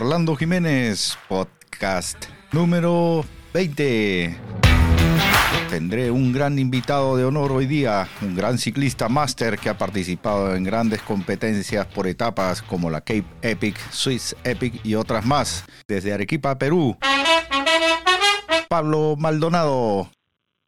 Orlando Jiménez, podcast número 20. Tendré un gran invitado de honor hoy día, un gran ciclista máster que ha participado en grandes competencias por etapas como la Cape Epic, Swiss Epic y otras más, desde Arequipa, Perú. Pablo Maldonado.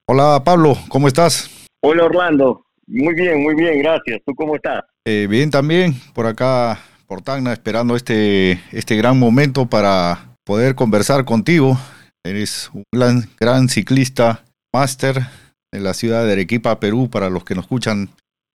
Hola Pablo, ¿cómo estás? Hola Orlando, muy bien, muy bien, gracias. ¿Tú cómo estás? Eh, bien también, por acá, por Tacna, esperando este, este gran momento para poder conversar contigo. Eres un gran, gran ciclista máster en la ciudad de Arequipa, Perú, para los que nos escuchan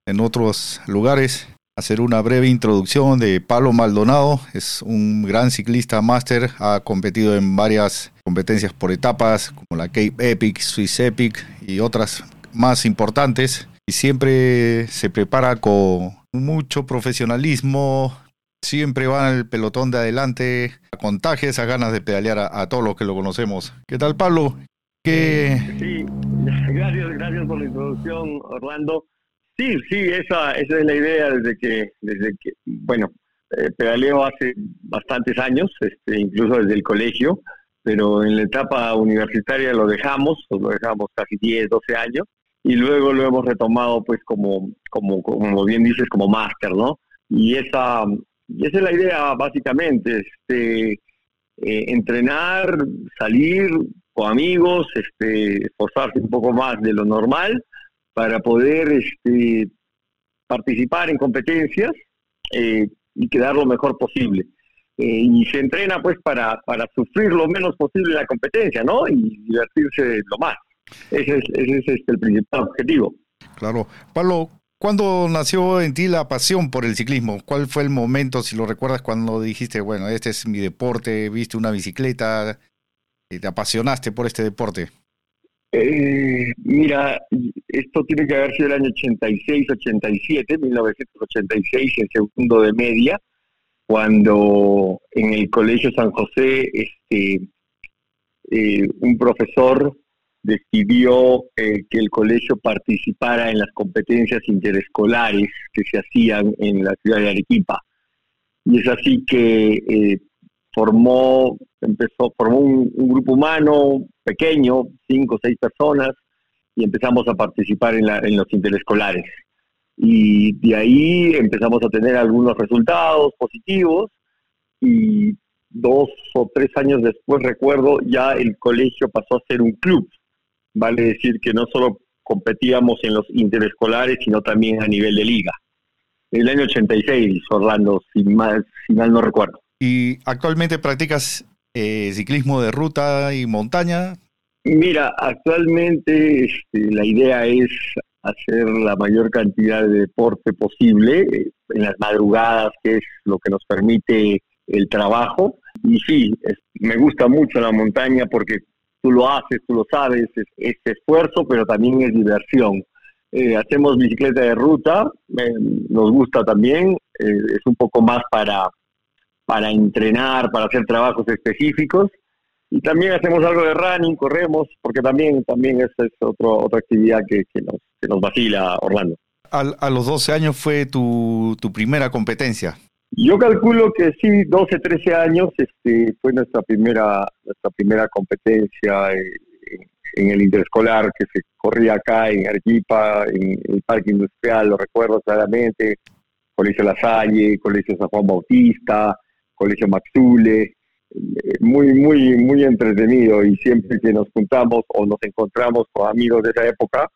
en otros lugares. Hacer una breve introducción de Pablo Maldonado. Es un gran ciclista máster, ha competido en varias competencias por etapas, como la Cape Epic, Swiss Epic y otras más importantes. Y siempre se prepara con mucho profesionalismo, siempre va el pelotón de adelante, contagia esas ganas de pedalear a, todos los que lo conocemos. ¿Qué tal, Pablo? ¿Qué... Sí, gracias, gracias por la introducción, Orlando. Sí, sí, esa, esa es la idea desde que, desde que bueno, eh, pedaleo hace bastantes años, este, incluso desde el colegio, pero en la etapa universitaria lo dejamos, lo dejamos casi 10, 12 años, y luego lo hemos retomado pues como, como, como bien dices, como máster, ¿no? Y esa, esa es la idea básicamente, este, eh, entrenar, salir con amigos, este, esforzarse un poco más de lo normal para poder este, participar en competencias eh, y quedar lo mejor posible. Eh, y se entrena pues para, para sufrir lo menos posible la competencia, ¿no? Y divertirse lo más. Ese es, ese es este, el principal objetivo. Claro. Pablo, ¿cuándo nació en ti la pasión por el ciclismo? ¿Cuál fue el momento, si lo recuerdas, cuando dijiste, bueno, este es mi deporte, viste una bicicleta y te apasionaste por este deporte? Eh, mira, esto tiene que haber sido el año 86, 87, 1986, en segundo de media, cuando en el Colegio San José, este, eh, un profesor decidió eh, que el colegio participara en las competencias interescolares que se hacían en la ciudad de Arequipa. Y es así que eh, formó, empezó, formó un, grupo humano pequeño, cinco o seis personas, y empezamos a participar en, en los interescolares. Y de ahí empezamos a tener algunos resultados positivos y dos o tres años después, recuerdo, ya el colegio pasó a ser un club vale decir que no solo competíamos en los interescolares, sino también a nivel de liga. En el año 86, Orlando, si mal, si mal no recuerdo. ¿Y actualmente practicas eh, ciclismo de ruta y montaña? Mira, actualmente este, la idea es hacer la mayor cantidad de deporte posible eh, en las madrugadas, que es lo que nos permite el trabajo. Y sí, me gusta mucho la montaña porque tú lo haces, tú lo sabes, es, esfuerzo, pero también es diversión. Eh, hacemos bicicleta de ruta, nos gusta también, eh, es un poco más para, para entrenar, para hacer trabajos específicos. Y también hacemos algo de running, corremos, porque también, también esa es otro, otra actividad que, que, nos, que nos vacila Orlando. a los 12 años fue tu, tu primera competencia. Yo calculo que sí, 12, 13 años este, fue nuestra primera, nuestra primera competencia en, el interescolar que se corría acá en Arequipa, en, el Parque Industrial, lo recuerdo claramente, Colegio La Salle, Colegio San Juan Bautista, Colegio Maxule, eh, muy, muy, muy entretenido y siempre que nos juntamos o nos encontramos con amigos de esa época,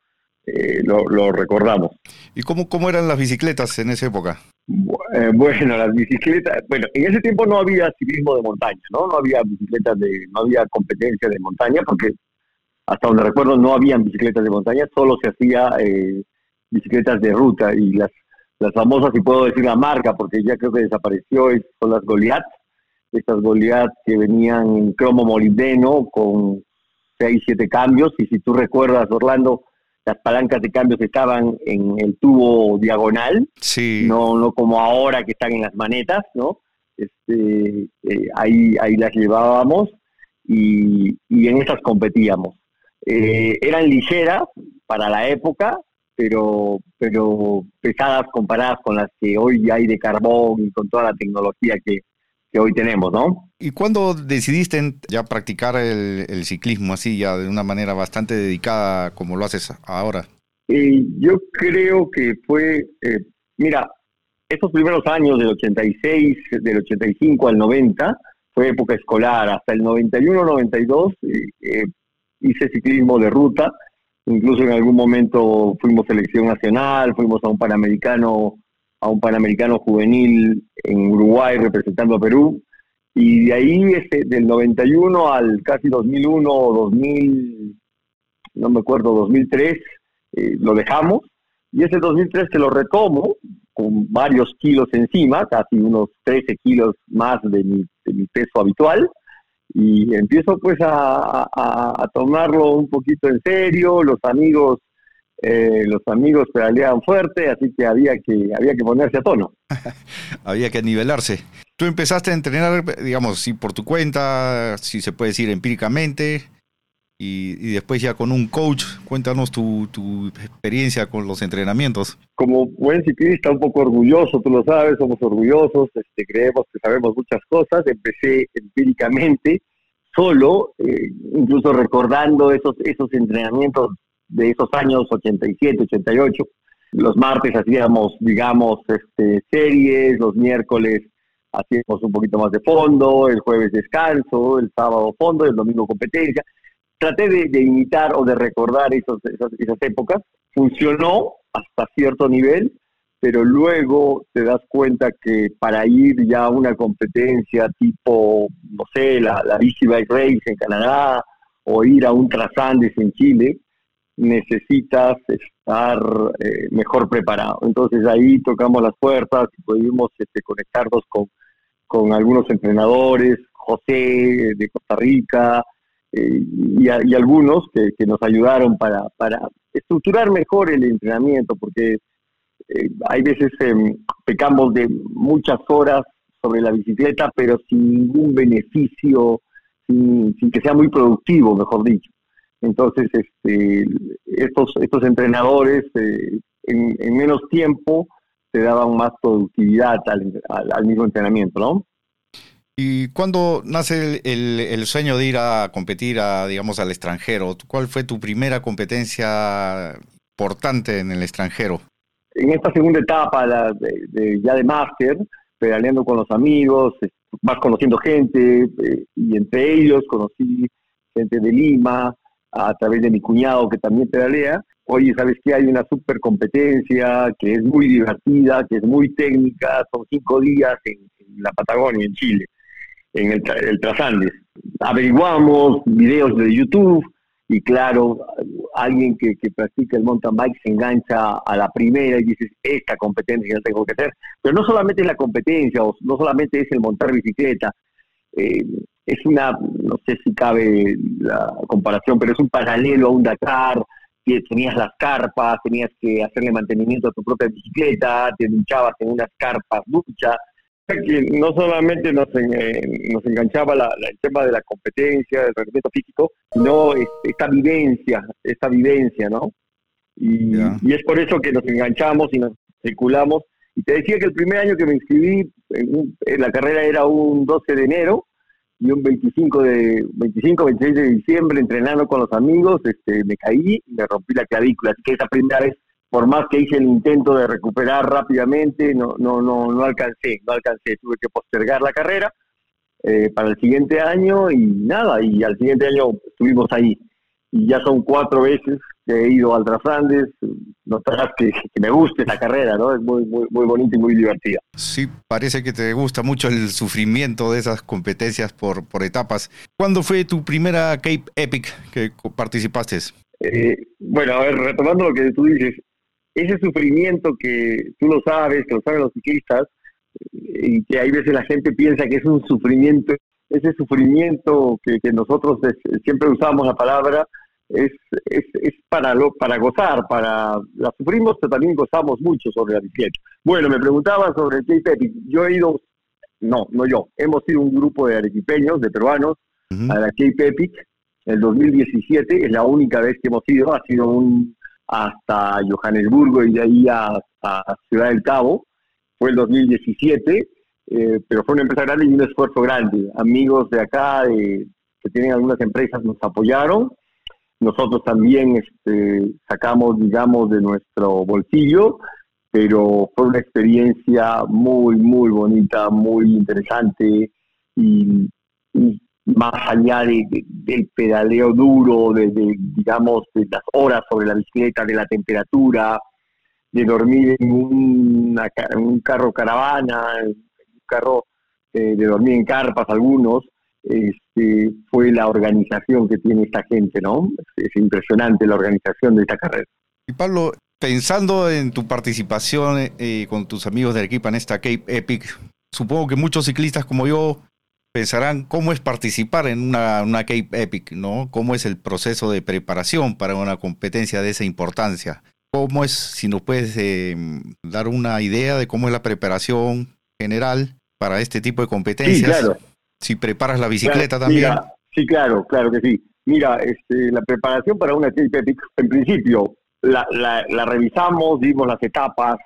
eh, lo, recordamos. ¿Y cómo, cómo eran las bicicletas en esa época? Eh, bueno, las bicicletas, bueno, en ese tiempo no había ciclismo de montaña, ¿no? No había bicicletas de, no había competencia de montaña, porque hasta donde recuerdo no habían bicicletas de montaña, solo se hacía eh, bicicletas de ruta y las, las famosas, si puedo decir la marca, porque ya creo que desapareció, son las Goliath, estas Goliath que venían en cromo molibdeno con 6, 7 cambios, y si tú recuerdas, Orlando, las palancas de cambios estaban en el tubo diagonal, sí. no, no como ahora que están en las manetas, ¿no? Este, eh, ahí, ahí las llevábamos y, en esas competíamos. Eh, eran ligeras para la época, pero, pero pesadas comparadas con las que hoy hay de carbón y con toda la tecnología que, hoy tenemos, ¿no? ¿Y cuándo decidiste ya practicar el, ciclismo así, ya de una manera bastante dedicada como lo haces ahora? Eh, yo creo que fue, eh, mira, estos primeros años del 86, del 85 al 90, fue época escolar, hasta el 91-92 eh, hice ciclismo de ruta, incluso en algún momento fuimos selección nacional, fuimos a un panamericano a un Panamericano juvenil en Uruguay representando a Perú. Y de ahí, este, del 91 al casi 2001 o 2000, no me acuerdo, 2003, eh, lo dejamos. Y ese 2003 que lo retomo con varios kilos encima, casi unos 13 kilos más de mi, peso habitual. Y empiezo pues a, a tomarlo un poquito en serio, los amigos eh, los amigos pedaleaban fuerte, así que había que había que ponerse a tono. había que nivelarse. Tú empezaste a entrenar, digamos, si por tu cuenta, si se puede decir empíricamente, y, después ya con un coach. Cuéntanos tu, tu, experiencia con los entrenamientos. Como buen ciclista, un poco orgulloso, tú lo sabes, somos orgullosos, este, creemos que sabemos muchas cosas. Empecé empíricamente, solo, eh, incluso recordando esos, esos entrenamientos de esos años 87, 88. Los martes hacíamos, digamos, este, series, los miércoles hacíamos un poquito más de fondo, el jueves descanso, el sábado fondo, el domingo competencia. Traté de, imitar o de recordar esos, esas, épocas. Funcionó hasta cierto nivel, pero luego te das cuenta que para ir ya a una competencia tipo, no sé, la, la Bici Bike Race en Canadá o ir a un Trasandes en Chile, necesitas estar eh, mejor preparado. Entonces ahí tocamos las puertas y pudimos este, conectarnos con, con algunos entrenadores, José de Costa Rica eh, y, algunos que, nos ayudaron para, para estructurar mejor el entrenamiento, porque eh, hay veces em, pecamos de muchas horas sobre la bicicleta, pero sin ningún beneficio, sin que sea muy productivo, mejor dicho. Entonces, este, estos, estos entrenadores eh, en, menos tiempo te daban más productividad al, mismo entrenamiento, ¿no? ¿Y cuándo nace el, sueño de ir a competir, a, digamos, al extranjero? ¿Cuál fue tu primera competencia importante en el extranjero? En esta segunda etapa de, ya de máster, pedaleando con los amigos, vas conociendo gente, eh, y entre ellos conocí gente de Lima, a través de mi cuñado que también pedalea. Oye, ¿sabes qué? Hay una super competencia que es muy divertida, que es muy técnica, son cinco días en, la Patagonia, en Chile, en el, el Trasandes. Averiguamos videos de YouTube y claro, alguien que, practica el mountain bike se engancha a la primera y dices, esta competencia la tengo que hacer. Pero no solamente es la competencia, o no solamente es el montar bicicleta, eh, es una, no sé si cabe la comparación, pero es un paralelo a un Dakar, que tenías las carpas, tenías que hacerle mantenimiento a tu propia bicicleta, te duchabas en unas carpas ducha, que no solamente nos, eh, nos enganchaba el tema de la competencia, del rendimiento físico, sino esta vivencia, esta vivencia, ¿no? Y, y, es por eso que nos enganchamos y nos circulamos. Y te decía que el primer año que me inscribí, en, en la carrera era un 12 de enero, y un 25 de 25 26 de diciembre entrenando con los amigos este me caí me rompí la clavícula. Así que esa primera vez por más que hice el intento de recuperar rápidamente no no no no alcancé no alcancé. Tuve que postergar la carrera eh, para el siguiente año y nada y al siguiente año estuvimos ahí. Y ya son cuatro veces he ido al Trasandes, notarás que, que, me gusta esa carrera, ¿no? Es muy, muy, muy bonita y muy divertida. Sí, parece que te gusta mucho el sufrimiento de esas competencias por, por etapas. ¿Cuándo fue tu primera Cape Epic que participaste? Eh, bueno, a ver, retomando lo que tú dices, ese sufrimiento que tú lo sabes, que lo saben los ciclistas, y que hay veces la gente piensa que es un sufrimiento ese sufrimiento que, nosotros siempre usamos la palabra es, es, es, para lo, para gozar, para la sufrimos, pero también gozamos mucho sobre la bicicleta. Bueno, me preguntaba sobre el Cape Epic. Yo he ido, no, no yo, hemos sido un grupo de arequipeños, de peruanos, a la Cape Epic. El 2017 es la única vez que hemos ido, ha sido un hasta Johannesburgo y de ahí a, a Ciudad del Cabo. Fue el 2017 eh, pero fue una empresa grande y un esfuerzo grande. Amigos de acá que tienen algunas empresas nos apoyaron. Nosotros también este, sacamos, digamos, de nuestro bolsillo, pero fue una experiencia muy, muy bonita, muy interesante y, más allá del pedaleo duro, de, digamos, de las horas sobre la bicicleta, de la temperatura, de dormir en, un carro caravana, un carro eh, de dormir en carpas algunos, este, fue la organización que tiene esta gente, ¿no? Es, impresionante la organización de esta carrera. Y Pablo, pensando en tu participación eh, con tus amigos del equipo en esta Cape Epic, supongo que muchos ciclistas como yo pensarán cómo es participar en una, una Cape Epic, ¿no? ¿Cómo es el proceso de preparación para una competencia de esa importancia? ¿Cómo es, si nos puedes eh, dar una idea de cómo es la preparación general para este tipo de competencias? Sí, claro. Si preparas la bicicleta también. sí, claro, claro que sí. Mira, este, la preparación para una Epic, en principio, la, la, revisamos, vimos las etapas,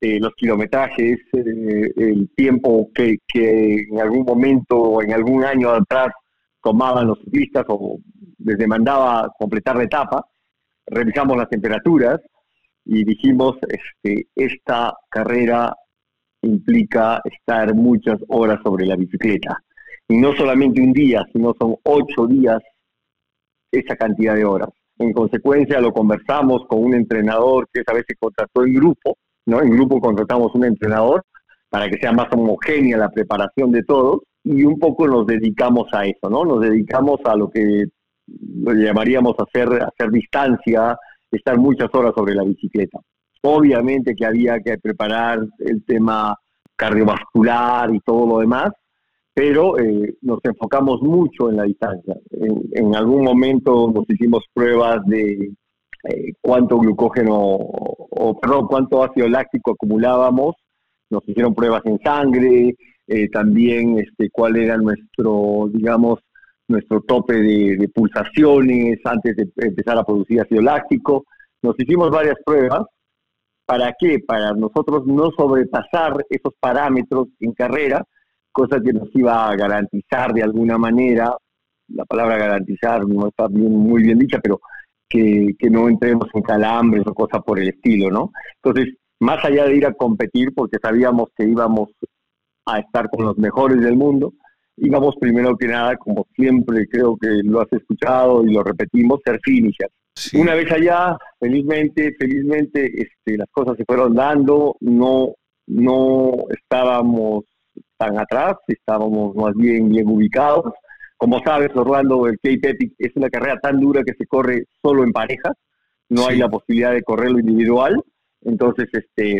eh, los kilometrajes, eh, el tiempo que, que en algún momento o en algún año atrás tomaban los ciclistas o les demandaba completar la etapa revisamos las temperaturas y dijimos, este, esta carrera implica estar muchas horas sobre la bicicleta. Y no solamente un día, sino son ocho días esa cantidad de horas. En consecuencia, lo conversamos con un entrenador que esa vez se contrató en grupo, ¿no? En grupo contratamos un entrenador para que sea más homogénea la preparación de todos y un poco nos dedicamos a eso, ¿no? Nos dedicamos a lo que lo llamaríamos hacer, hacer distancia, estar muchas horas sobre la bicicleta. Obviamente que había que preparar el tema cardiovascular y todo lo demás, pero eh, nos enfocamos mucho en la distancia. En, algún momento nos hicimos pruebas de eh, cuánto glucógeno o, perdón, cuánto ácido láctico acumulábamos, nos hicieron pruebas en sangre, eh, también este, cuál era nuestro, digamos, nuestro tope de, pulsaciones antes de empezar a producir ácido láctico. Nos hicimos varias pruebas. ¿Para qué? Para nosotros no sobrepasar esos parámetros en carrera, cosa que nos iba a garantizar de alguna manera, la palabra garantizar no está bien, muy bien dicha, pero que, que no entremos en calambres o cosas por el estilo, ¿no? Entonces, más allá de ir a competir, porque sabíamos que íbamos a estar con los mejores del mundo, íbamos primero que nada, como siempre creo que lo has escuchado y lo repetimos, ser finisher. Una vez allá, felizmente, felizmente este, las cosas se fueron dando, no, no estábamos tan atrás, estábamos más bien bien ubicados. Como sabes, Orlando, el Cape Epic es una carrera tan dura que se corre solo en parejas, no hay la posibilidad de correrlo individual, entonces este,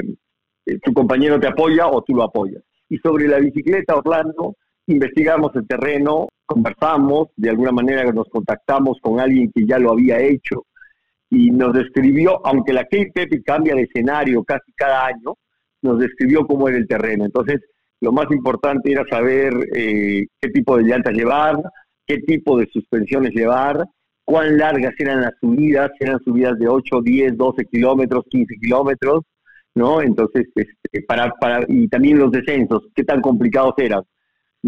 eh, tu compañero te apoya o tú lo apoyas. Y sobre la bicicleta, Orlando, investigamos el terreno, conversamos, de alguna manera nos contactamos con alguien que ya lo había hecho y nos describió, aunque la Cape Epic cambia de escenario casi cada año, nos describió cómo era el terreno. Entonces, lo más importante era saber eh, qué tipo de llantas llevar, qué tipo de suspensiones llevar, cuán largas eran las subidas, eran subidas de 8, 10, 12 kilómetros, 15 kilómetros, ¿no? Entonces, este, para, para, y también los descensos, qué tan complicados eran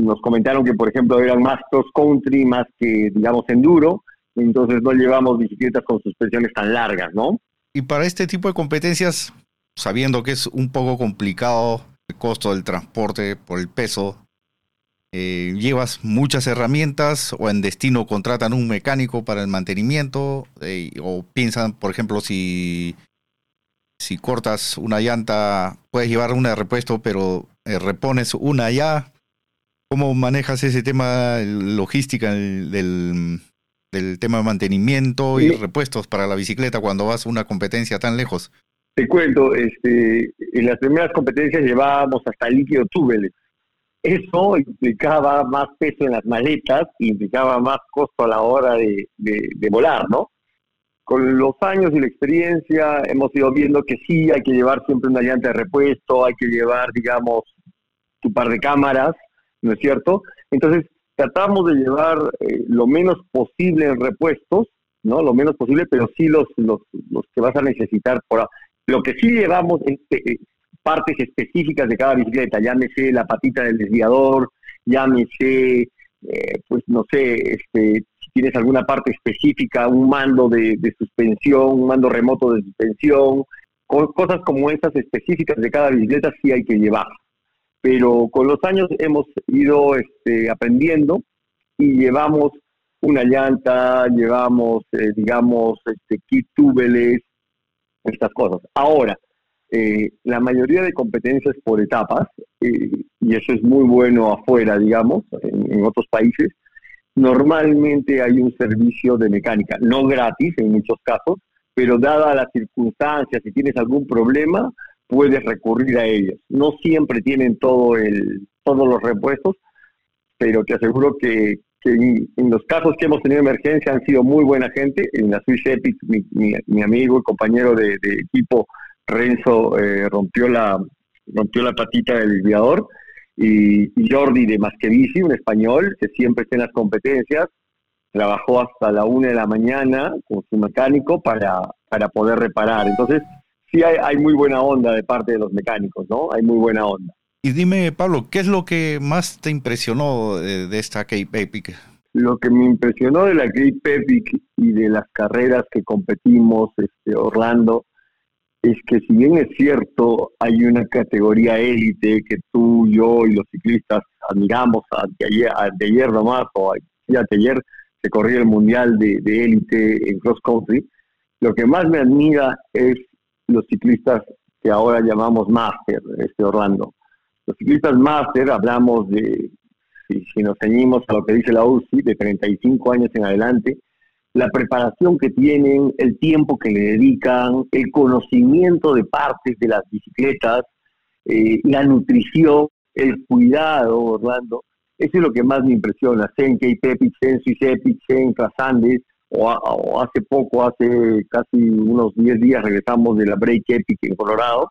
nos comentaron que, por ejemplo, eran más cross country, más que, digamos, enduro, entonces no llevamos bicicletas con suspensiones tan largas, ¿no? Y para este tipo de competencias, sabiendo que es un poco complicado el costo del transporte por el peso, eh, llevas muchas herramientas o en destino contratan un mecánico para el mantenimiento eh, o piensan, por ejemplo, si, si cortas una llanta, puedes llevar una de repuesto, pero eh, repones una ya ¿Cómo manejas ese tema logística del, tema de mantenimiento y repuestos para la bicicleta cuando vas a una competencia tan lejos? Te cuento, este, en las primeras competencias llevábamos hasta líquido túbeles. Eso implicaba más peso en las maletas implicaba más costo a la hora de, de volar, ¿no? Con los años y la experiencia hemos ido viendo que sí, hay que llevar siempre una llanta de repuesto, hay que llevar, digamos, tu par de cámaras, ¿no es cierto? Entonces, tratamos de llevar eh, lo menos posible en repuestos, ¿no? Lo menos posible, pero sí los, los, los que vas a necesitar. Por, lo que sí llevamos, es, eh, partes específicas de cada bicicleta, llámese la patita del desviador, llámese, eh, pues no sé, este, si tienes alguna parte específica, un mando de, suspensión, un mando remoto de suspensión, cosas como esas específicas de cada bicicleta sí hay que llevar. Pero con los años hemos ido este, aprendiendo y llevamos una llanta, llevamos, eh, digamos, este, kit túbeles, estas cosas. Ahora, eh, la mayoría de competencias por etapas, eh, y eso es muy bueno afuera, digamos, en, otros países, normalmente hay un servicio de mecánica, no gratis en muchos casos, pero dada las circunstancias, si tienes algún problema, puedes recurrir a ellos. No siempre tienen todo el, todos los repuestos, pero te aseguro que, en, los casos que hemos tenido emergencia han sido muy buena gente. En la Swiss Epic, mi, amigo y compañero de, equipo Renzo eh, rompió la rompió la patita del desviador y, Jordi de Masquevici, un español que siempre está en las competencias, trabajó hasta la una de la mañana con su mecánico para, para poder reparar. Entonces, sí hay, hay muy buena onda de parte de los mecánicos, ¿no? Hay muy buena onda. Y dime, Pablo, ¿qué es lo que más te impresionó de, esta Cape Epic? Lo que me impresionó de la Cape Epic y de las carreras que competimos, este, Orlando, es que si bien es cierto, hay una categoría élite que tú, yo y los ciclistas admiramos, de ayer nomás, o ayer se corría el mundial de élite en cross country, lo que más me admira es los ciclistas que ahora llamamos Master, este Orlando. Los ciclistas máster, hablamos de, si, nos ceñimos a lo que dice la UCI, de 35 años en adelante, la preparación que tienen, el tiempo que le dedican, el conocimiento de partes de las bicicletas, eh, la nutrición, el cuidado, Orlando, eso es lo que más me impresiona. Sé en K-Pepic, sé en Epic, sé en Trasandes, o, o, hace poco, hace casi unos 10 días regresamos de la Break Epic en Colorado,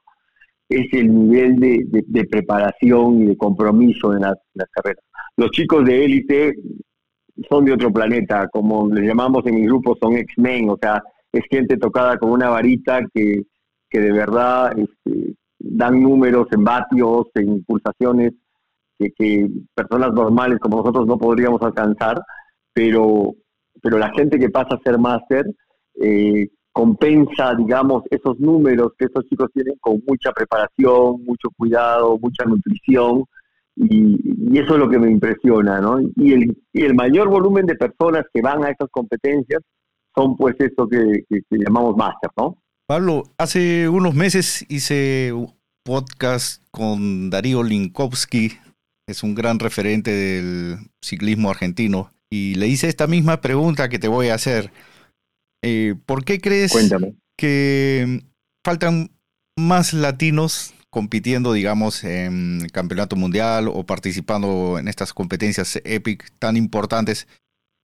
es el nivel de, preparación y de compromiso en las, carreras. Los chicos de élite son de otro planeta, como les llamamos en mi grupo, son X-Men, o sea, es gente tocada con una varita que, que de verdad este, dan números en vatios, en pulsaciones que, que, personas normales como nosotros no podríamos alcanzar, pero, pero la gente que pasa a ser máster eh, compensa, digamos, esos números que estos chicos tienen con mucha preparación, mucho cuidado, mucha nutrición, y, eso es lo que me impresiona, ¿no? Y el, mayor volumen de personas que van a estas competencias son pues eso que, llamamos máster, ¿no? Pablo, hace unos meses hice un podcast con Darío Linkowski, es un gran referente del ciclismo argentino, y le hice esta misma pregunta que te voy a hacer. Eh, ¿Por qué crees que faltan más latinos compitiendo, digamos, en campeonato mundial o participando en estas competencias EPIC tan importantes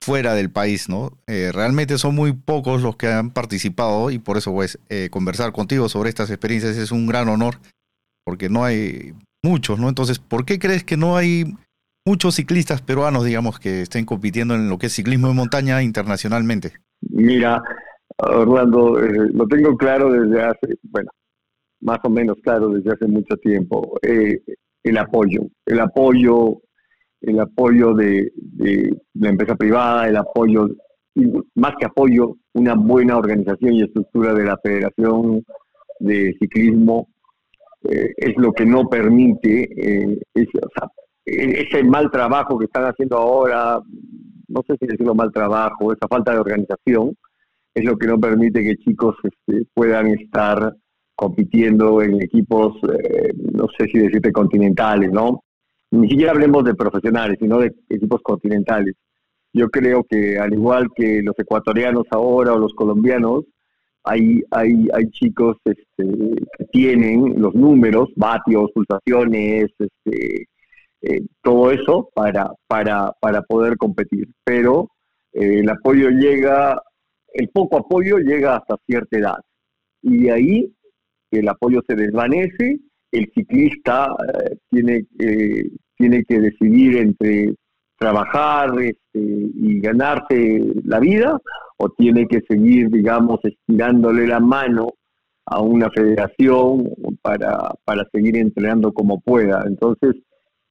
fuera del país, ¿no? Eh, realmente son muy pocos los que han participado y por eso, pues, eh, conversar contigo sobre estas experiencias es un gran honor, porque no hay muchos, ¿no? Entonces, ¿por qué crees que no hay muchos ciclistas peruanos, digamos, que estén compitiendo en lo que es ciclismo de montaña internacionalmente? Mira, Orlando, eh, lo tengo claro desde hace, bueno, más o menos claro desde hace mucho tiempo, eh, el apoyo, el apoyo, el apoyo de, la empresa privada, el apoyo, más que apoyo, una buena organización y estructura de la Federación de Ciclismo eh, es lo que no permite ese mal trabajo que están haciendo ahora, no sé si decirlo mal trabajo, esa falta de organización, es lo que no permite que chicos este, puedan estar compitiendo en equipos, eh, no sé si decirte continentales, ¿no? Ni siquiera hablemos de profesionales, sino de equipos continentales. Yo creo que al igual que los ecuatorianos ahora o los colombianos, hay, hay, hay chicos este, que tienen los números, vatios, pulsaciones, este, eh, todo eso para, para, para poder competir. Pero eh, el apoyo llega, el poco apoyo llega hasta cierta edad. Y de ahí el apoyo se desvanece, el ciclista eh, tiene, tiene que decidir entre trabajar este, y ganarse la vida o tiene que seguir, digamos, estirándole la mano a una federación para, para seguir entrenando como pueda. Entonces,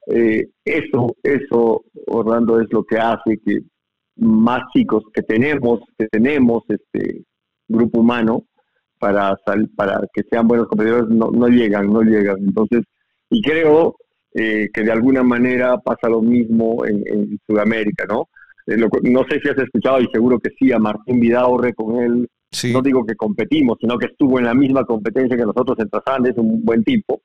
eh, eso, eso, Orlando, es lo que hace que más chicos que tenemos, que tenemos este grupo humano para para que sean buenos competidores, no, no llegan, no llegan. Entonces, y creo eh, que de alguna manera pasa lo mismo en, Sudamérica, ¿no? Eh, no sé si has escuchado, y seguro que sí, a Martín Vidaurre con él no digo que competimos, sino que estuvo en la misma competencia que nosotros en Trasande, es un buen tipo.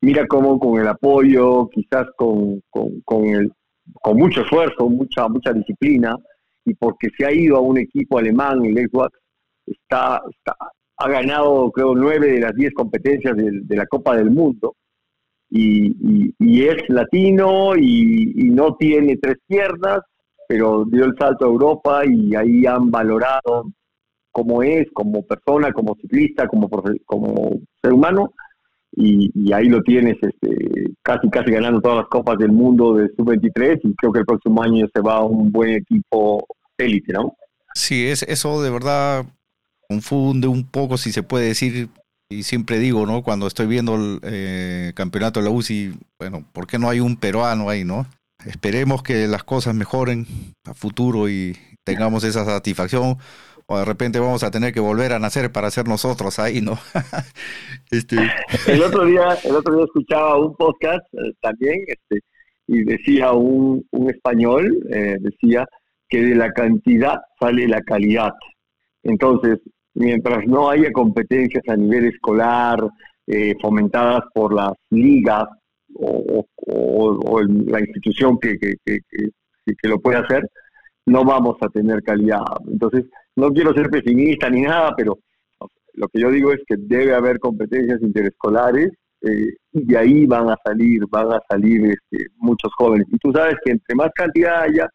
Mira cómo con el apoyo, quizás con, con, el, con mucho esfuerzo, mucha, mucha disciplina, y porque se ha ido a un equipo alemán, el Xbox, está, está, ha ganado creo nueve de las diez competencias de, la Copa del Mundo, y, y, es latino y, y no tiene tres piernas, pero dio el salto a Europa y ahí han valorado como es, como persona, como ciclista, como, como ser humano, y, ahí lo tienes este, casi casi ganando todas las copas del mundo de sub-23 y creo que el próximo año se va a un buen equipo élite, ¿no? Sí, es, eso de verdad confunde un poco, si se puede decir, y siempre digo, ¿no? Cuando estoy viendo el eh, campeonato de la UCI, bueno, ¿por qué no hay un peruano ahí, no? Esperemos que las cosas mejoren a futuro y tengamos esa satisfacción o de repente vamos a tener que volver a nacer para ser nosotros ahí, ¿no? este... El otro día, el otro día escuchaba un podcast eh, también, este, y decía un, un español, eh, decía que de la cantidad sale la calidad. Entonces, mientras no haya competencias a nivel escolar eh, fomentadas por las ligas o, o, la institución que, que, que, que, lo puede hacer, no vamos a tener calidad. Entonces, no quiero ser pesimista ni nada, pero lo que yo digo es que debe haber competencias interescolares eh, y de ahí van a salir, van a salir este, muchos jóvenes. Y tú sabes que entre más cantidad haya,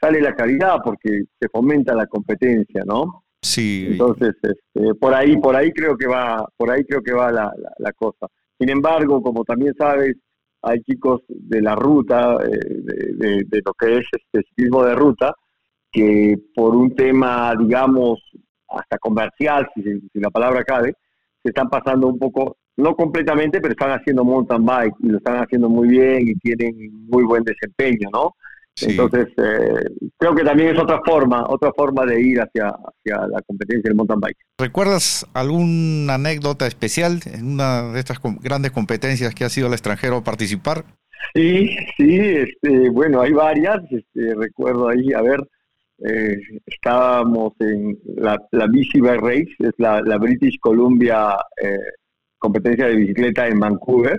sale la calidad porque se fomenta la competencia, ¿no? Sí. Entonces, este, por ahí, por ahí creo que va, por ahí creo que va la, cosa. Sin embargo, como también sabes, hay chicos de la ruta, eh, de, de, lo que es este ciclismo de ruta, que por un tema, digamos, hasta comercial, si, la palabra cabe, se están pasando un poco, no completamente, pero están haciendo mountain bike y lo están haciendo muy bien y tienen muy buen desempeño, ¿no? Entonces, eh, creo que también es otra forma, otra forma de ir hacia, hacia la competencia del mountain bike. ¿Recuerdas alguna anécdota especial en una de estas grandes competencias que ha sido el extranjero participar? Sí, sí, este, bueno, hay varias, este, recuerdo ahí, a ver, eh, estábamos en la, la Bici Race, es la, British Columbia eh, competencia de bicicleta en Vancouver.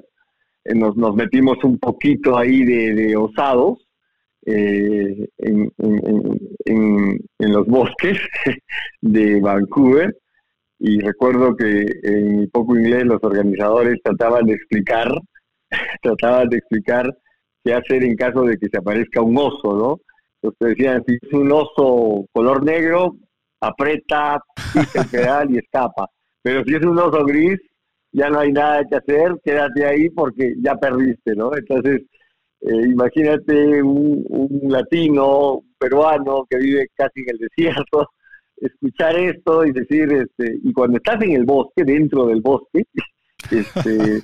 Eh, nos, nos metimos un poquito ahí de, osados en, en, los bosques de Vancouver y recuerdo que en mi poco inglés los organizadores trataban de explicar, trataban de explicar qué hacer en caso de que se aparezca un oso, ¿no? Entonces decían, si es un oso color negro, aprieta, pisa el pedal y escapa. Pero si es un oso gris, ya no hay nada que hacer, quédate ahí porque ya perdiste, ¿no? Entonces, eh, imagínate un, latino, un peruano que vive casi en el desierto, escuchar esto y decir, este, y cuando estás en el bosque, dentro del bosque, este,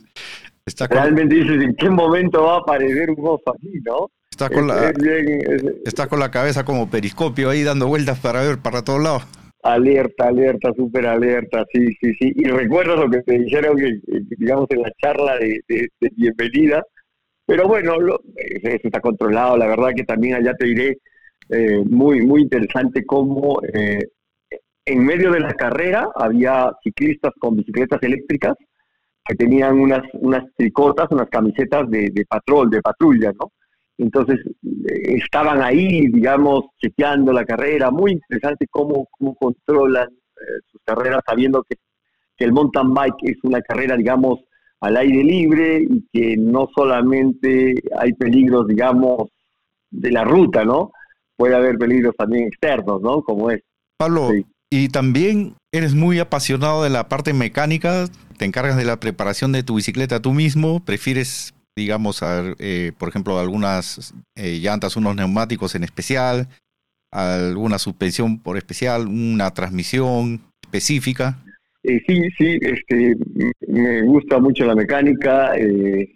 realmente dices, ¿en qué momento va a aparecer un oso aquí, no? Está con, la, está con la cabeza como periscopio ahí dando vueltas para ver para todos lados. Alerta, alerta, súper alerta, sí, sí, sí. Y recuerdo lo que te dijeron, que, digamos, en la charla de, bienvenida. Pero bueno, lo, eso está controlado. La verdad que también allá te diré, eh, muy, muy interesante cómo eh, en medio de la carrera había ciclistas con bicicletas eléctricas que tenían unas, unas tricotas, unas camisetas de, de patrol, de patrulla, ¿no? Entonces, estaban ahí, digamos, chequeando la carrera. Muy interesante cómo, cómo controlan eh, sus carreras, sabiendo que, el mountain bike es una carrera, digamos, al aire libre y que no solamente hay peligros, digamos, de la ruta, ¿no? Puede haber peligros también externos, ¿no? Como es. Pablo, y también eres muy apasionado de la parte mecánica, te encargas de la preparación de tu bicicleta tú mismo, prefieres digamos, eh, por ejemplo, algunas eh, llantas, unos neumáticos en especial, alguna suspensión por especial, una transmisión específica? Eh, sí, sí, este, me gusta mucho la mecánica. Eh,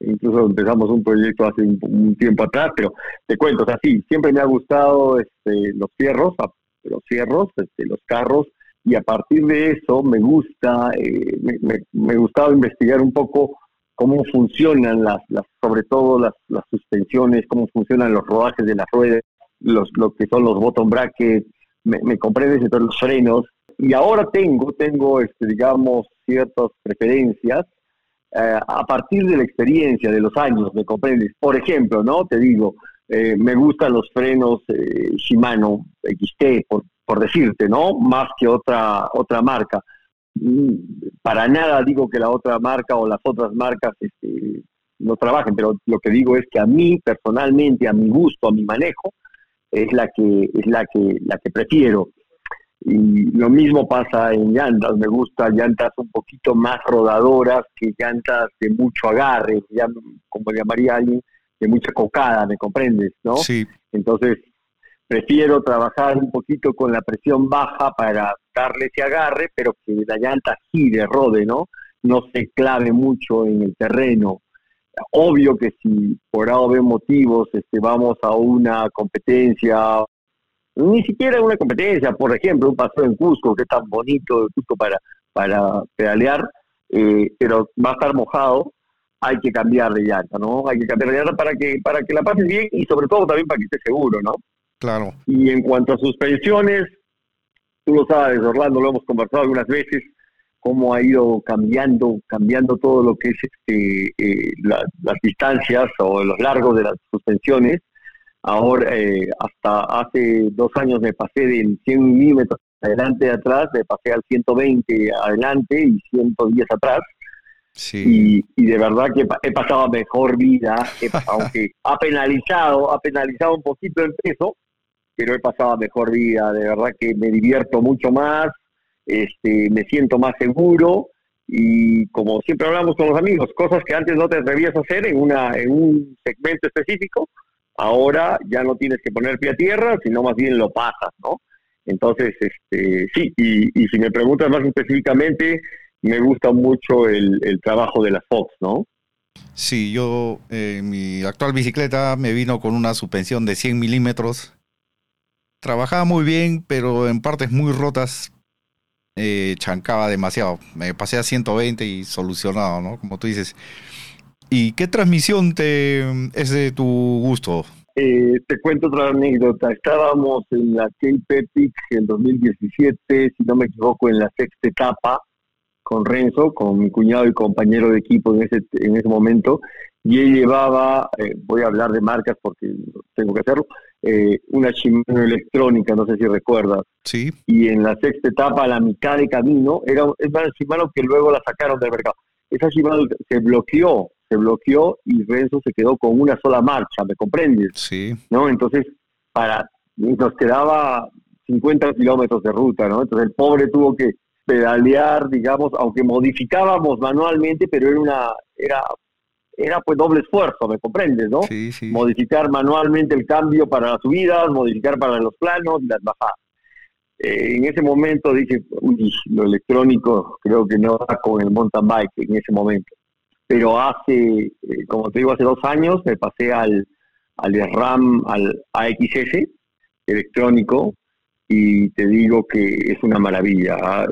incluso empezamos un proyecto hace un, tiempo atrás, pero te cuento, o sea, sí, siempre me ha gustado este, los fierros, los fierros, este, los carros, y a partir de eso me gusta, eh, me, me, gustaba investigar un poco cómo funcionan las, sobre todo las, las suspensiones, cómo funcionan los rodajes de las ruedas, los, lo que son los bottom brackets, me, me comprendes entonces los frenos, y ahora tengo, tengo, este, digamos, ciertas preferencias eh, a partir de la experiencia, de los años, ¿me comprendes? Por ejemplo, ¿no? Te digo, eh, me gustan los frenos eh, Shimano XT, por, por, decirte, ¿no? Más que otra, otra marca. Para nada digo que la otra marca o las otras marcas este, no trabajen, pero lo que digo es que a mí personalmente, a mi gusto, a mi manejo, es la que es la que la que prefiero. Y lo mismo pasa en llantas, me gusta llantas un poquito más rodadoras que llantas de mucho agarre, ya, como llamaría alguien, de mucha cocada, ¿me comprendes? ¿no? Sí. Entonces, prefiero trabajar un poquito con la presión baja para darle ese agarre, pero que la llanta gire, rode, ¿no? No se clave mucho en el terreno. Obvio que si por A o B motivos este, vamos a una competencia ni siquiera una competencia, por ejemplo, un paseo en Cusco, que es tan bonito, Cusco para, para pedalear, eh, pero va a estar mojado, hay que cambiar de llanta, ¿no? Hay que cambiar de llanta para que, para que la pases bien y sobre todo también para que esté seguro, ¿no? Claro. Y en cuanto a suspensiones, tú lo sabes, Orlando, lo hemos conversado algunas veces, cómo ha ido cambiando, cambiando todo lo que es este, eh, las distancias o los largos de las suspensiones Ahora, eh, hasta hace dos años me pasé del 100 milímetros adelante y atrás, me pasé al 120 adelante y 110 atrás. Sí. Y, de verdad que he pasado mejor vida, aunque ha penalizado, ha penalizado un poquito el peso, pero he pasado mejor vida, de verdad que me divierto mucho más, este, me siento más seguro y como siempre hablamos con los amigos, cosas que antes no te atrevías a hacer en, una, en un segmento específico, ahora ya no tienes que poner pie a tierra, sino más bien lo pasas, ¿no? Entonces, este, sí, y, si me preguntas más específicamente, me gusta mucho el, trabajo de la Fox, ¿no? Sí, yo, eh, mi actual bicicleta me vino con una suspensión de 100 milímetros. Trabajaba muy bien, pero en partes muy rotas eh, chancaba demasiado. Me pasé a 120 y solucionado, ¿no? Como tú dices. ¿Y qué transmisión te es de tu gusto? Eh, te cuento otra anécdota. Estábamos en la Cape Epic en 2017, si no me equivoco, en la sexta etapa con Renzo, con mi cuñado y compañero de equipo en ese, en ese momento, y él llevaba, eh, voy a hablar de marcas porque tengo que hacerlo, eh, una Shimano electrónica, no sé si recuerdas. Sí. Y en la sexta etapa, a la mitad de camino, era una Shimano que luego la sacaron del mercado. Esa Shimano se bloqueó se bloqueó y Renzo se quedó con una sola marcha, ¿me comprendes? Sí. ¿No? Entonces, para nos quedaba 50 kilómetros de ruta, ¿no? Entonces el pobre tuvo que pedalear, digamos, aunque modificábamos manualmente, pero era una, era, era pues doble esfuerzo, ¿me comprendes, no? Sí, sí. Modificar manualmente el cambio para las subidas, modificar para los planos y las bajadas. Eh, en ese momento dije, uy, lo electrónico creo que no va con el mountain bike en ese momento pero hace, eh, como te digo, hace dos años me pasé al, al RAM, al AXS electrónico, y te digo que es una maravilla. ¿ah?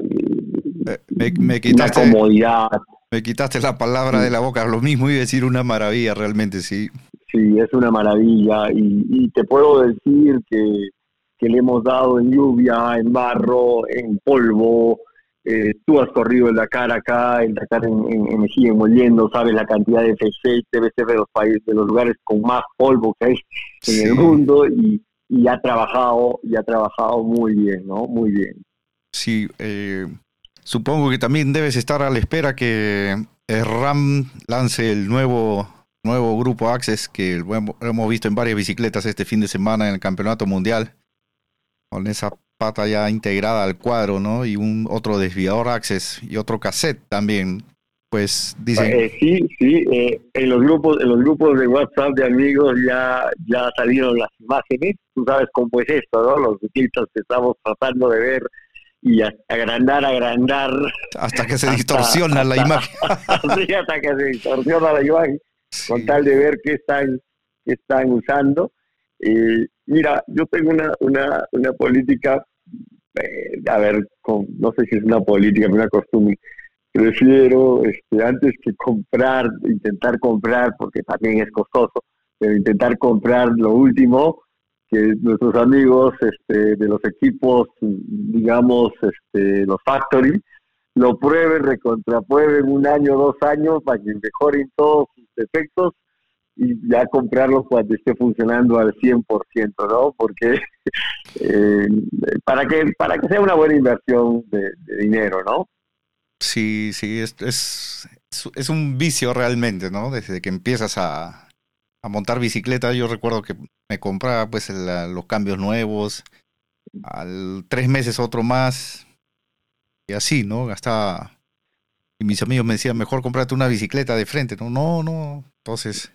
Me, quitaste, una comodidad. Me quitaste la palabra de la boca, lo mismo y decir una maravilla, realmente, sí. Sí, es una maravilla, y, y te puedo decir que, que le hemos dado en lluvia, en barro, en polvo, eh, tú has corrido el Dakar acá, el Dakar en, en, Mejía, en Moliendo, sabes la cantidad de FC, debe ser de los países, de los lugares con más polvo que hay en el mundo y, y, ha trabajado, y ha trabajado muy bien, ¿no? Muy bien. Sí, eh, supongo que también debes estar a la espera que el RAM lance el nuevo nuevo grupo Access que lo hemos visto en varias bicicletas este fin de semana en el Campeonato Mundial con esa pata ya integrada al cuadro, ¿no? Y un otro desviador access y otro cassette también. Pues dicen. Eh, sí, sí. Eh, en los grupos, en los grupos de WhatsApp de amigos ya ya salieron las imágenes. Tú sabes cómo es esto, ¿no? Los ciclistas que estamos tratando de ver y agrandar, agrandar. Hasta que se distorsiona la imagen. sí, hasta que se distorsiona la imagen, con tal de ver qué están, qué están usando. Eh, mira, yo tengo una, una, una política, eh, a ver, no sé si es una política, pero una costumbre. Prefiero, este, antes que comprar, intentar comprar, porque también es costoso, pero intentar comprar lo último, que nuestros amigos este, de los equipos, digamos, este, los factory, lo prueben, recontraprueben un año, dos años, para que mejoren todos sus defectos y ya comprarlo cuando esté funcionando al 100%, ¿no? Porque eh, para que para que sea una buena inversión de, dinero, ¿no? Sí, sí, es, es, es un vicio realmente, ¿no? Desde que empiezas a, a montar bicicleta, yo recuerdo que me compraba pues los cambios nuevos, al tres meses otro más, y así, ¿no? Gastaba, y mis amigos me decían, mejor comprarte una bicicleta de frente, ¿no? No, no, entonces,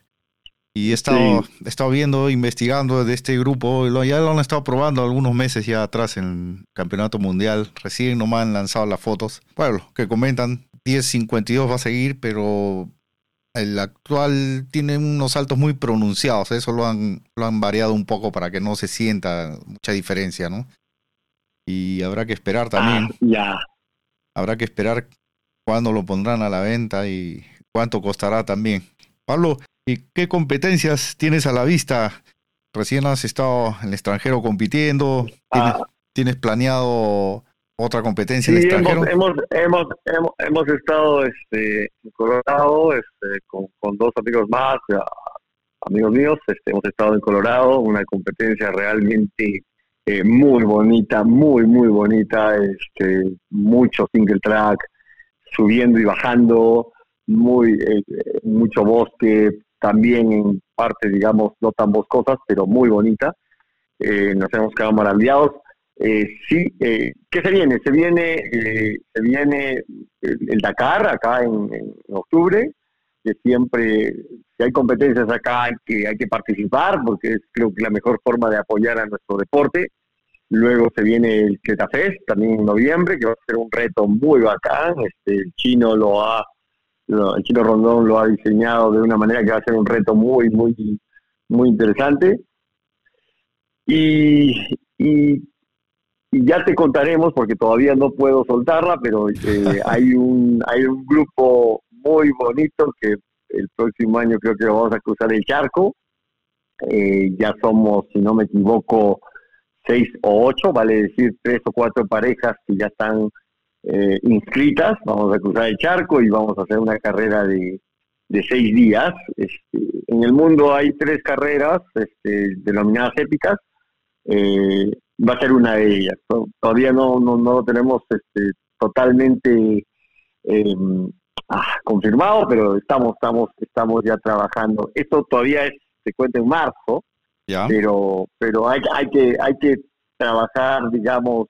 y he estado, he estado viendo, investigando de este grupo, ya lo han estado probando algunos meses ya atrás en el Campeonato Mundial, recién nomás han lanzado las fotos, bueno, que comentan, 10.52 va a seguir, pero el actual tiene unos saltos muy pronunciados, eso lo han, lo han variado un poco para que no se sienta mucha diferencia, ¿no? Y habrá que esperar también. Ah, ya. Habrá que esperar cuándo lo pondrán a la venta y cuánto costará también. Pablo, ¿y qué competencias tienes a la vista? Recién has estado en el extranjero compitiendo. Ah. ¿Tienes planeado otra competencia en extranjero? Hemos, hemos, hemos, hemos, estado este, en Colorado este, con, dos amigos más, amigos míos, este, hemos estado en Colorado, una competencia realmente eh, muy bonita, muy, muy bonita, este, mucho single track, subiendo y bajando, muy eh, mucho bosque, también en parte, digamos, no tan boscosas, pero muy bonita. Eh, nos hemos quedado maravillados. Eh, sí, eh, ¿qué se viene? Se viene, eh, se viene el, Dakar acá en, octubre, que siempre, si hay competencias acá, que hay que participar, porque es creo que la mejor forma de apoyar a nuestro deporte. Luego se viene el Fest también en noviembre, que va a ser un reto muy bacán. Este, el chino lo ha, el chino Rondón lo ha diseñado de una manera que va a ser un reto muy, muy, muy interesante. Y, y y ya te contaremos porque todavía no puedo soltarla, pero eh, hay un hay un grupo muy bonito que el próximo año creo que vamos a cruzar el charco. Eh, ya somos, si no me equivoco, seis o ocho, vale decir tres o cuatro parejas que ya están eh, inscritas. Vamos a cruzar el charco y vamos a hacer una carrera de, de seis días. Este, en el mundo hay tres carreras este, denominadas épicas. Eh, va a ser una de ellas. Todavía no, no, no lo tenemos este, totalmente em, ah, confirmado, pero estamos, estamos, estamos ya trabajando. Esto todavía es, se cuenta en marzo, pero, pero hay, hay que, hay que trabajar, digamos,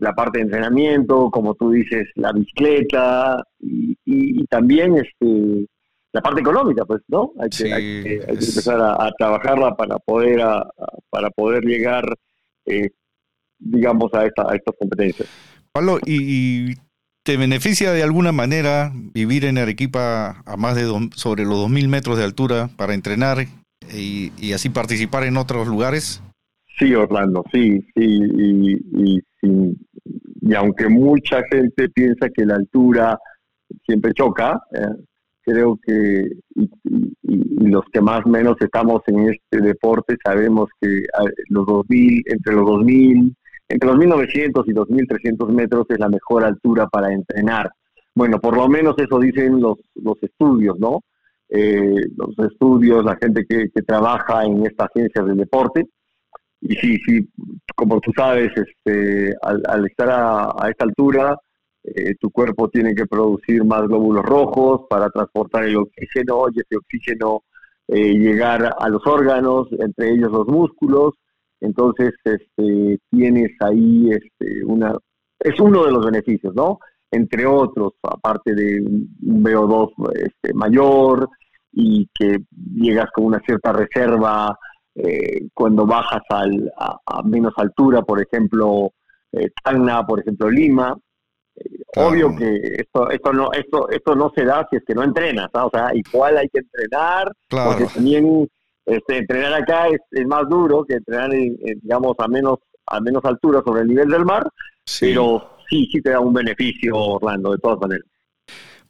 la parte de entrenamiento, como tú dices, la bicicleta y, y, también este la parte económica, pues, ¿no? Hay que, hay que, empezar a, trabajarla para poder para poder llegar eh, digamos, a, esta, a estas competencias. Pablo, ¿y, te beneficia de alguna manera vivir en Arequipa a más de sobre los 2.000 metros de altura para entrenar y, así participar en otros lugares? Sí, Orlando, sí, sí, y, y, aunque mucha gente piensa que la altura siempre choca, eh, creo que y, los que más menos estamos en este deporte sabemos que los 2000, entre los 2000, entre los 1900 y 2300 metros es la mejor altura para entrenar. Bueno, por lo menos eso dicen los, los estudios, ¿no? Eh, los estudios, la gente que, que trabaja en estas ciencias del deporte. Y sí, sí, como tú sabes, este, al, estar a, a esta altura, eh, tu cuerpo tiene que producir más glóbulos rojos para transportar el oxígeno y ese oxígeno eh, llegar a los órganos, entre ellos los músculos. Entonces, este, tienes ahí este, una... Es uno de los beneficios, ¿no? Entre otros, aparte de un VO2 este, mayor y que llegas con una cierta reserva eh, cuando bajas al, a, menos altura, por ejemplo, eh, Tacna, por ejemplo, Lima. Obvio que esto, esto, no, esto, esto no se da si es que no entrenas, o sea, igual hay que entrenar, porque también este, entrenar acá es, más duro que entrenar, digamos, a menos, a menos altura sobre el nivel del mar, pero sí, sí te da un beneficio, Orlando, de todas maneras.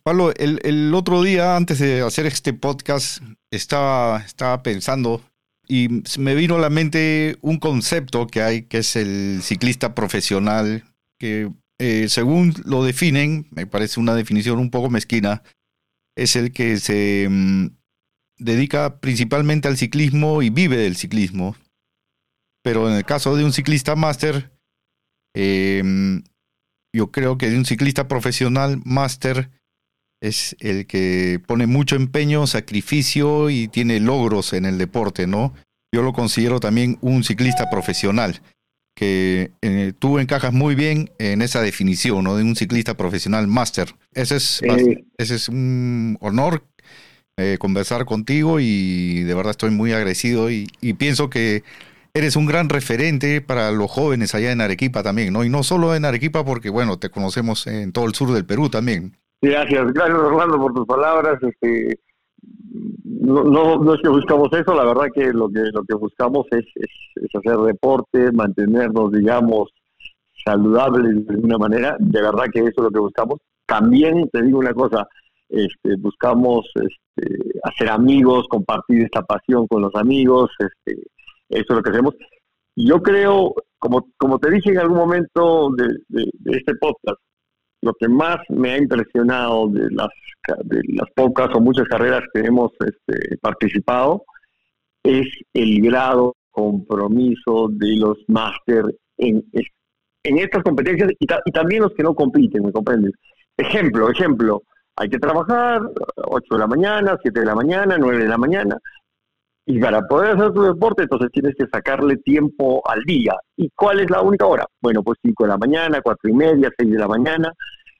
Pablo, el, el, otro día, antes de hacer este podcast, estaba, estaba pensando y me vino a la mente un concepto que hay, que es el ciclista profesional, que eh, según lo definen, me parece una definición un poco mezquina, es el que se mm, dedica principalmente al ciclismo y vive del ciclismo. Pero en el caso de un ciclista máster, em, yo creo que de un ciclista profesional máster es el que pone mucho empeño, sacrificio y tiene logros en el deporte, ¿no? Yo lo considero también un ciclista profesional, que eh, tú encajas muy bien en esa definición, ¿no? De un ciclista profesional máster. Ese es, ese es un honor eh, conversar contigo y de verdad estoy muy agradecido y, y pienso que eres un gran referente para los jóvenes allá en Arequipa también, ¿no? Y no solo en Arequipa porque, bueno, te conocemos en todo el sur del Perú también. Gracias, gracias Orlando por tus palabras. Este, no, no, es que buscamos eso, la verdad que lo que lo que buscamos es, es, hacer deporte, mantenernos, digamos, saludables de alguna manera. De verdad que eso es lo que buscamos. También te digo una cosa, este, buscamos este, hacer amigos, compartir esta pasión con los amigos, este, eso es lo que hacemos. Yo creo, como, como te dije en algún momento de este podcast, lo que más me ha impresionado de las, de las pocas o muchas carreras que hemos este, participado es el grado compromiso de los máster en, en estas competencias y, también los que no compiten, ¿me comprendes? Ejemplo, ejemplo, hay que trabajar 8 de la mañana, 7 de la mañana, 9 de la mañana, y para poder hacer tu deporte, entonces tienes que sacarle tiempo al día. ¿Y cuál es la única hora? Bueno, pues 5 de la mañana, 4 y media, 6 de la mañana.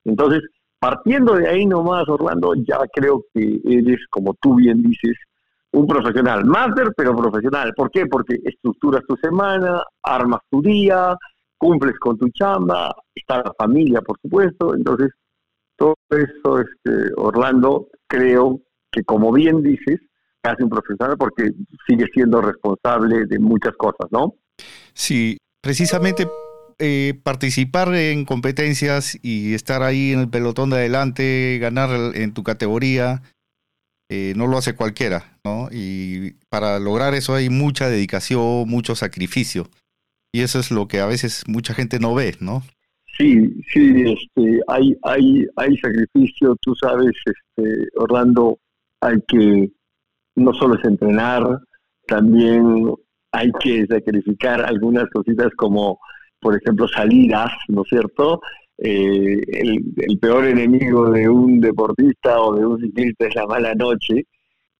Entonces, partiendo de ahí nomás, Orlando, ya creo que eres, como tú bien dices, un profesional. Máster, pero profesional. ¿Por qué? Porque estructuras tu semana, armas tu día, cumples con tu chamba, está la familia, por supuesto. Entonces, todo eso, este, Orlando, creo que como bien dices, hace un profesional porque sigue siendo responsable de muchas cosas, ¿no? Sí, precisamente eh, participar en competencias y estar ahí en el pelotón de adelante, ganar en tu categoría, eh, no lo hace cualquiera, ¿no? Y para lograr eso hay mucha dedicación, mucho sacrificio. Y eso es lo que a veces mucha gente no ve, ¿no? Sí, sí, este, hay, hay, hay sacrificio, tú sabes, este, Orlando, hay que no solo es entrenar, también hay que sacrificar algunas cositas como, por ejemplo, salidas, ¿no es cierto? Eh, el, peor enemigo de un deportista o de un ciclista es la mala noche.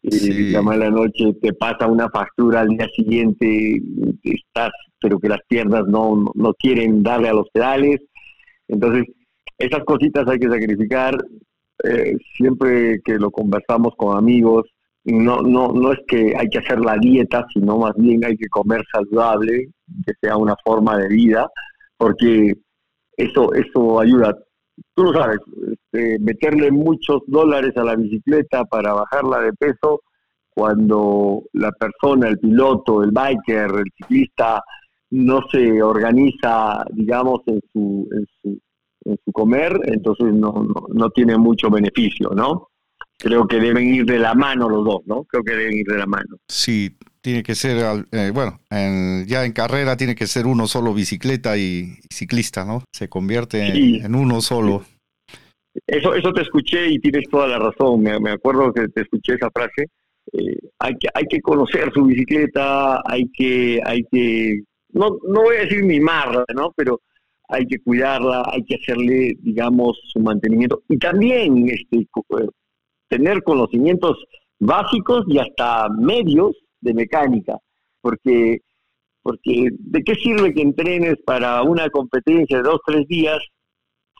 Y la mala noche te pasa una factura al día siguiente, estás, pero que las piernas no, no quieren darle a los pedales. Entonces, esas cositas hay que sacrificar. Eh, siempre que lo conversamos con amigos, no, no, no es que hay que hacer la dieta, sino más bien hay que comer saludable, que sea una forma de vida, porque eso, eso ayuda. Tú lo sabes, este, meterle muchos dólares a la bicicleta para bajarla de peso, cuando la persona, el piloto, el biker, el ciclista, no se organiza, digamos, en su, en su, en su comer, entonces no, no, no tiene mucho beneficio, ¿no? Creo que deben ir de la mano los dos, ¿no? Creo que deben ir de la mano. Sí, tiene que ser, eh, bueno, ya en carrera tiene que ser uno solo bicicleta y, ciclista, ¿no? Se convierte en, uno solo. Eso, eso te escuché y tienes toda la razón. Me, acuerdo que te escuché esa frase. Eh, hay que hay que conocer su bicicleta, hay que hay que no no voy a decir mimarla, ¿no? Pero hay que cuidarla, hay que hacerle, digamos, su mantenimiento y también este tener conocimientos básicos y hasta medios de mecánica, porque porque ¿de qué sirve que entrenes para una competencia de dos, tres días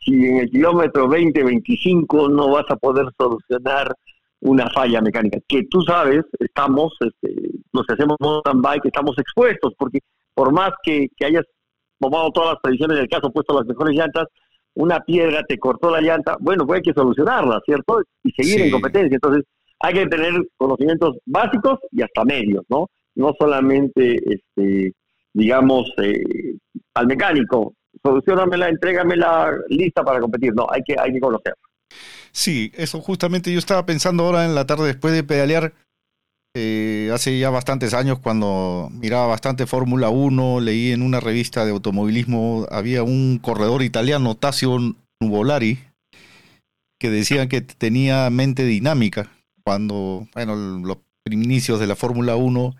si en el kilómetro 20, 25 no vas a poder solucionar una falla mecánica? Que tú sabes, estamos, este, los que hacemos mountain bike, estamos expuestos, porque por más que, que hayas tomado todas las previsiones del caso, puesto las mejores llantas, una piedra te cortó la llanta, bueno, pues hay que solucionarla, ¿cierto? Y seguir en competencia. Entonces, hay que tener conocimientos básicos y hasta medios, ¿no? No solamente, este, digamos, eh, al mecánico, solucionamela, entrégamela lista para competir. No, hay que, hay que conocer. Sí, eso justamente yo estaba pensando ahora en la tarde después de pedalear. Eh, hace ya bastantes años cuando miraba bastante Fórmula 1, leí en una revista de automovilismo, había un corredor italiano, Tassio Nuvolari, que decía que tenía mente dinámica cuando, bueno, los inicios de la Fórmula 1,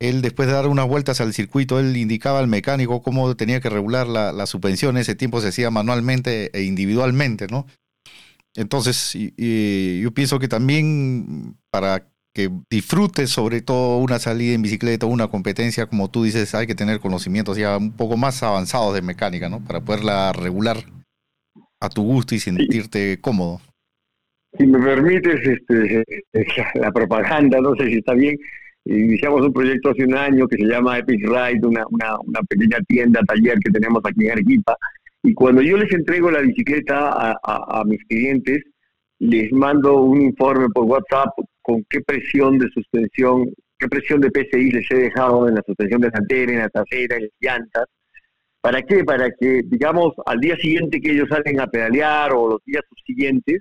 él después de dar unas vueltas al circuito, él indicaba al mecánico cómo tenía que regular la, la ese tiempo se hacía manualmente e individualmente, ¿no? Entonces, yo pienso que también para que disfrutes sobre todo una salida en bicicleta una competencia, como tú dices, hay que tener conocimientos ya un poco más avanzados de mecánica, ¿no? Para poderla regular a tu gusto y sentirte cómodo. Si me permites este, la propaganda, no sé si está bien, iniciamos un proyecto hace un año que se llama Epic Ride, una, una, pequeña tienda, taller que tenemos aquí en Arequipa, y cuando yo les entrego la bicicleta a, mis clientes, les mando un informe por WhatsApp con qué presión de suspensión, qué presión de PCI les he dejado en la suspensión delantera, en la trasera, en las llantas. ¿Para qué? Para que, digamos, al día siguiente que ellos salen a pedalear o los días subsiguientes,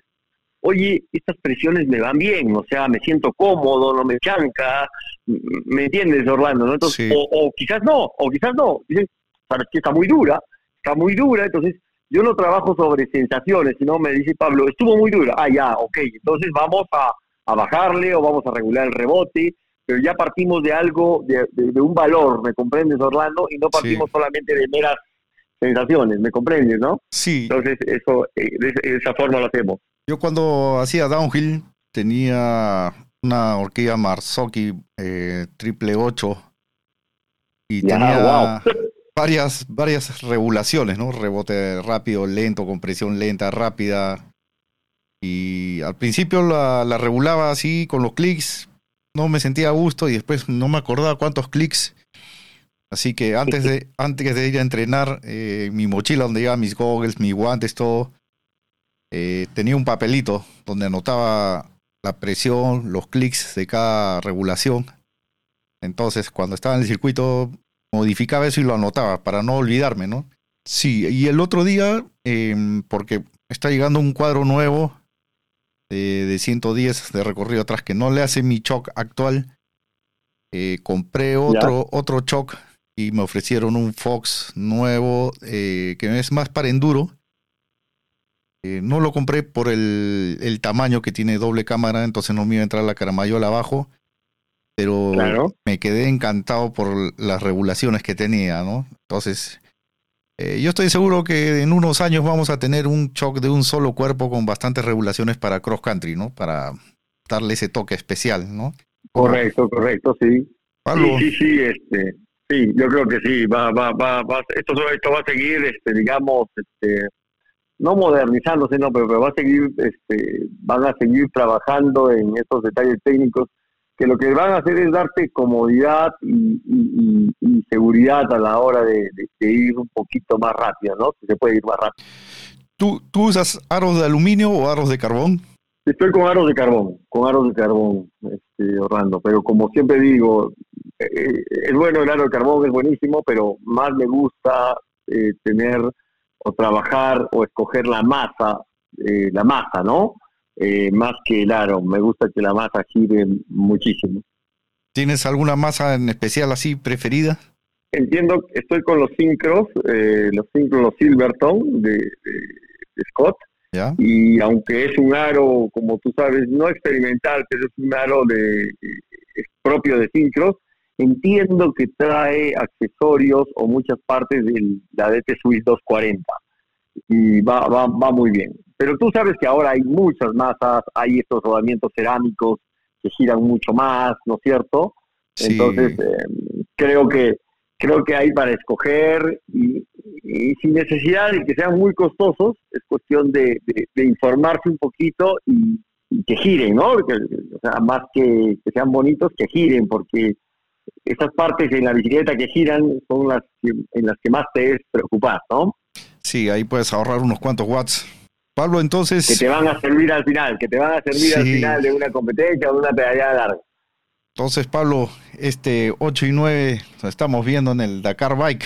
oye, estas presiones me van bien, o sea, me siento cómodo, no me chanca, ¿me entiendes, Orlando? Entonces, o, quizás no, o quizás no, dicen, sabes que está muy dura, está muy dura, entonces yo no trabajo sobre sensaciones, sino me dice Pablo, estuvo muy dura, ah, ya, ok, entonces vamos a, bajarle o vamos a regular el rebote, pero ya partimos de algo, de, un valor, ¿me comprendes, Orlando? Y no partimos solamente de meras sensaciones, ¿me comprendes, no? Sí. Entonces, eso, eh, de esa forma lo hacemos. Yo cuando hacía downhill tenía una horquilla Marzocchi eh, triple 8 y tenía varias, varias regulaciones, ¿no? Rebote rápido, lento, compresión lenta, rápida. Y al principio la, regulaba así con los clics, no me sentía a gusto y después no me acordaba cuántos clics. Así que antes de, antes de ir a entrenar, eh, mi mochila donde iba mis goggles, mis guantes, todo, eh, tenía un papelito donde anotaba la presión, los clics de cada regulación. Entonces, cuando estaba en el circuito, modificaba eso y lo anotaba para no olvidarme, ¿no? Sí, y el otro día, em, porque está llegando un cuadro nuevo de 110 de recorrido atrás que no le hace mi choc actual, eh, compré otro, otro choc y me ofrecieron un Fox nuevo eh, que es más para enduro. Eh, no lo compré por el, tamaño que tiene doble cámara, entonces no me iba a entrar la caramayola abajo, pero me quedé encantado por las regulaciones que tenía, ¿no? Entonces, eh, yo estoy seguro que en unos años vamos a tener un shock de un solo cuerpo con bastantes regulaciones para cross country, ¿no? Para darle ese toque especial, ¿no? Correcto, correcto, sí. Sí, sí, sí, este, sí, yo creo que sí, va, va, va, va esto, esto va a seguir, este, digamos, este, no modernizándose, no, pero, va a seguir, este, van a seguir trabajando en estos detalles técnicos que lo que van a hacer es darte comodidad y, seguridad a la hora de, ir un poquito más rápido, ¿no? se puede ir más rápido. ¿Tú, ¿Tú usas aros de aluminio o aros de carbón? Estoy con aros de carbón, con aros de carbón, este, Orlando, pero como siempre digo, eh, es bueno el aro de carbón, es buenísimo, pero más me gusta eh, tener o trabajar o escoger la masa, eh, la masa, ¿no? Eh, más que el aro. Me gusta que la masa gire muchísimo. ¿Tienes alguna masa en especial así preferida? Entiendo, estoy con los Syncros, eh, los Syncros, los Silverton de, Scott. Y aunque es un aro, como tú sabes, no experimental, pero es un aro de, propio de Syncros, Entiendo que trae accesorios o muchas partes de la DT Swiss 240 y va, va, va muy bien. Pero tú sabes que ahora hay muchas masas, hay estos rodamientos cerámicos que giran mucho más, ¿no es cierto? Entonces, em, creo que creo que hay para escoger y, sin necesidad de que sean muy costosos, es cuestión de, informarse un poquito y, que giren, ¿no? o sea, más que, que sean bonitos, que giren, porque esas partes en la bicicleta que giran son las en las que más te es preocupar, ¿no? Sí, ahí puedes ahorrar unos cuantos watts. Pablo, entonces... Que te van a servir al final, que te van a servir al final de una competencia o de una pedalada larga. Entonces, Pablo, este 8 y 9 estamos viendo en el Dakar Bike.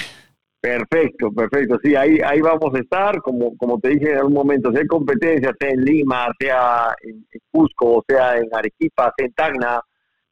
Perfecto, perfecto. Sí, ahí, ahí vamos a estar. Como, como te dije en algún momento, sea competencia, sea en Lima, sea en, Cusco, sea en Arequipa, sea en Tacna,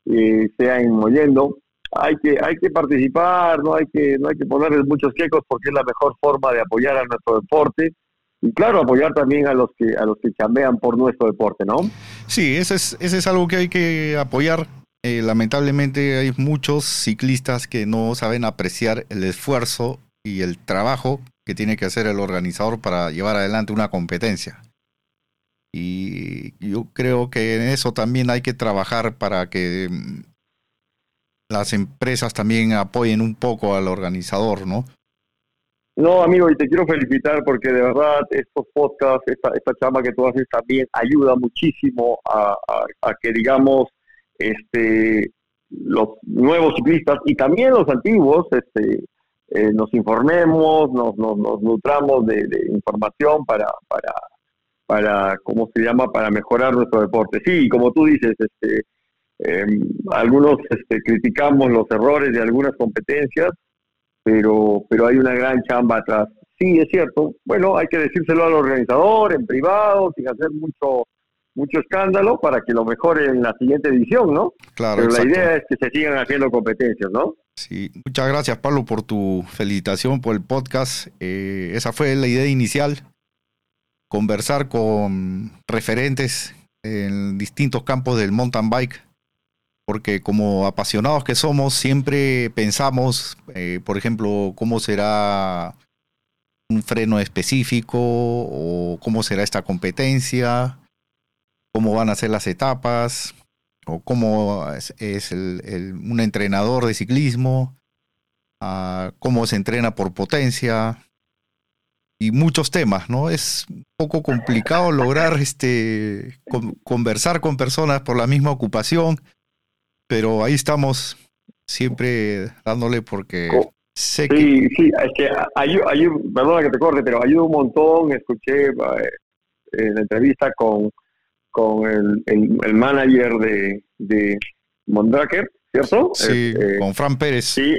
eh, sea en Mollendo, hay que, hay que participar, no hay que, no hay que ponerles muchos quecos porque es la mejor forma de apoyar a nuestro deporte y claro apoyar también a los que a los que chambean por nuestro deporte, ¿no? Sí, ese es, ese es algo que hay que apoyar. Eh, lamentablemente hay muchos ciclistas que no saben apreciar el esfuerzo y el trabajo que tiene que hacer el organizador para llevar adelante una competencia. Y yo creo que en eso también hay que trabajar para que mm, las empresas también apoyen un poco al organizador, ¿no? No, amigo, y te quiero felicitar porque de verdad estos podcasts, esta, esta chamba que tú haces también ayuda muchísimo a, que, digamos, este, los nuevos ciclistas y también los antiguos, este, eh, nos informemos, nos, nos, nutramos de, información para, para, para, ¿cómo se llama?, para mejorar nuestro deporte. Sí, como tú dices, este, em, algunos este, criticamos los errores de algunas competencias, pero, pero hay una gran chamba atrás. Sí, es cierto. Bueno, hay que decírselo al organizador en privado, sin hacer mucho mucho escándalo para que lo mejore en la siguiente edición, ¿no? Claro. Pero la idea es que se sigan haciendo competencias, ¿no? Sí, muchas gracias Pablo por tu felicitación por el podcast. Eh, esa fue la idea inicial, conversar con referentes en distintos campos del mountain bike, porque como apasionados que somos, siempre pensamos, eh, por ejemplo, cómo será un freno específico o cómo será esta competencia, cómo van a ser las etapas, o cómo es, un entrenador de ciclismo, cómo se entrena por potencia y muchos temas, ¿no? Es un poco complicado lograr este conversar con personas por la misma ocupación, pero ahí estamos siempre dándole porque sé sí, que... Sí, es que ayuda, perdona que te corte, pero ayuda un montón, escuché eh, en la entrevista con con el, el, manager de, de Mondraker, ¿cierto? Sí, este, con Fran Pérez. Sí,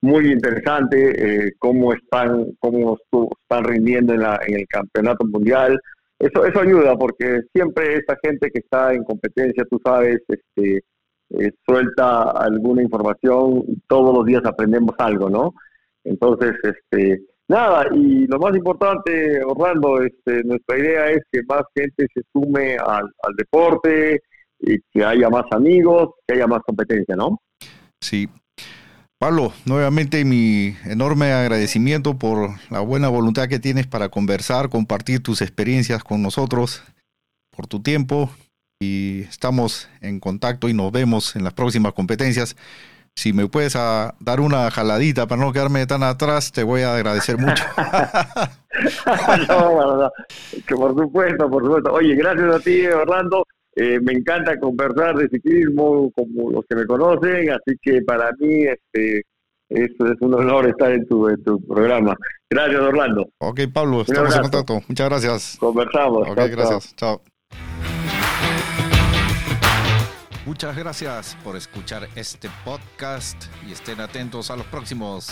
muy interesante eh, cómo están cómo están rindiendo en, la, en el campeonato mundial. Eso eso ayuda porque siempre esa gente que está en competencia, tú sabes, este eh, suelta alguna información todos los días aprendemos algo, ¿no? Entonces, este Nada, y lo más importante, Orlando, este, nuestra idea es que más gente se sume al, deporte, y que haya más amigos, que haya más competencia, ¿no? Sí. Pablo, nuevamente mi enorme agradecimiento por la buena voluntad que tienes para conversar, compartir tus experiencias con nosotros, por tu tiempo y estamos en contacto y nos vemos en las próximas competencias si me puedes ah, dar una jaladita para no quedarme tan atrás, te voy a agradecer mucho. no, que por supuesto, por supuesto. Oye, gracias a ti, Orlando. Eh, me encanta conversar de ciclismo como los que me conocen, así que para mí este, es, es un honor estar en tu, en tu programa. Gracias, Orlando. Ok, Pablo, estamos en contacto. Muchas gracias. Conversamos. Ok, gracias. chao. Muchas gracias por escuchar este podcast y estén atentos a los próximos.